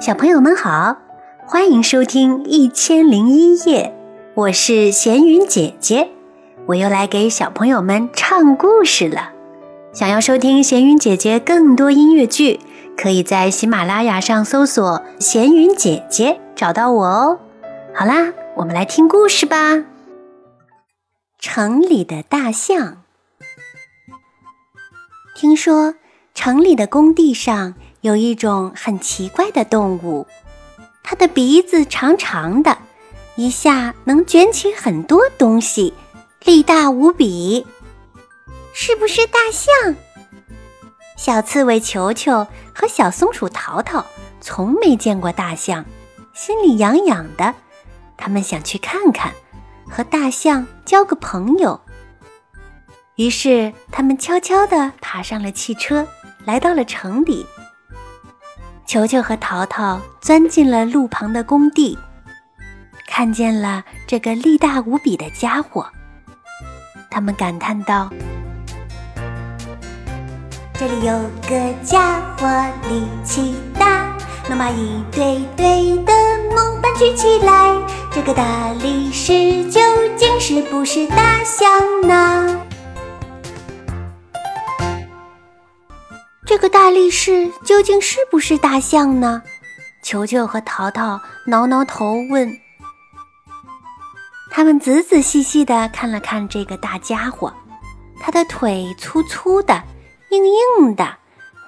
小朋友们好，欢迎收听《一千零一夜》，我是闲云姐姐，我又来给小朋友们唱故事了。想要收听闲云姐姐更多音乐剧，可以在喜马拉雅上搜索“闲云姐姐”找到我哦。好啦，我们来听故事吧。城里的大象，听说城里的工地上。有一种很奇怪的动物，它的鼻子长长的，一下能卷起很多东西，力大无比。是不是大象？小刺猬球球和小松鼠淘淘从没见过大象，心里痒痒的。他们想去看看，和大象交个朋友。于是，他们悄悄地爬上了汽车，来到了城里。球球和淘淘钻进了路旁的工地，看见了这个力大无比的家伙。他们感叹道：“这里有个家伙力气大，能把一堆堆的木板举起来。这个大力士究竟是不是大象呢？”这个大力士究竟是不是大象呢？球球和淘淘挠挠头问。他们仔仔细细地看了看这个大家伙，他的腿粗粗的、硬硬的，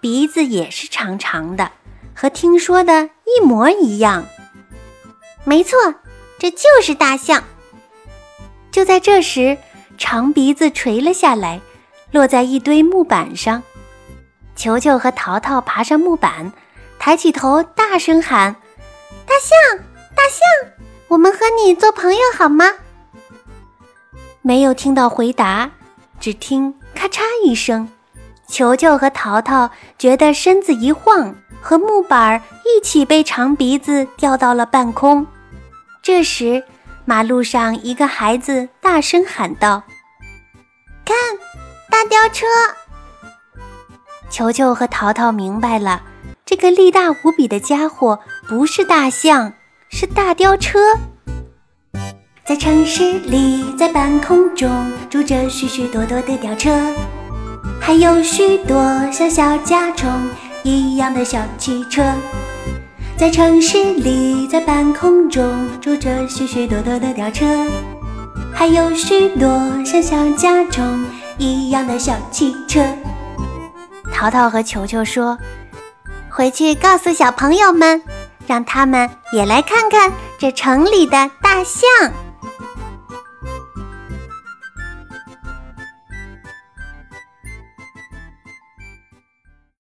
鼻子也是长长的，和听说的一模一样。没错，这就是大象。就在这时，长鼻子垂了下来，落在一堆木板上。球球和淘淘爬上木板，抬起头，大声喊：“大象，大象，我们和你做朋友好吗？”没有听到回答，只听咔嚓一声，球球和淘淘觉得身子一晃，和木板一起被长鼻子掉到了半空。这时，马路上一个孩子大声喊道：“看，大吊车！”球球和淘淘明白了，这个力大无比的家伙不是大象，是大吊车。在城市里，在半空中住着许许多多的吊车，还有许多像小甲虫一样的小汽车。在城市里，在半空中住着许许多多的吊车，还有许多像小甲虫一样的小汽车。淘淘和球球说：“回去告诉小朋友们，让他们也来看看这城里的大象。”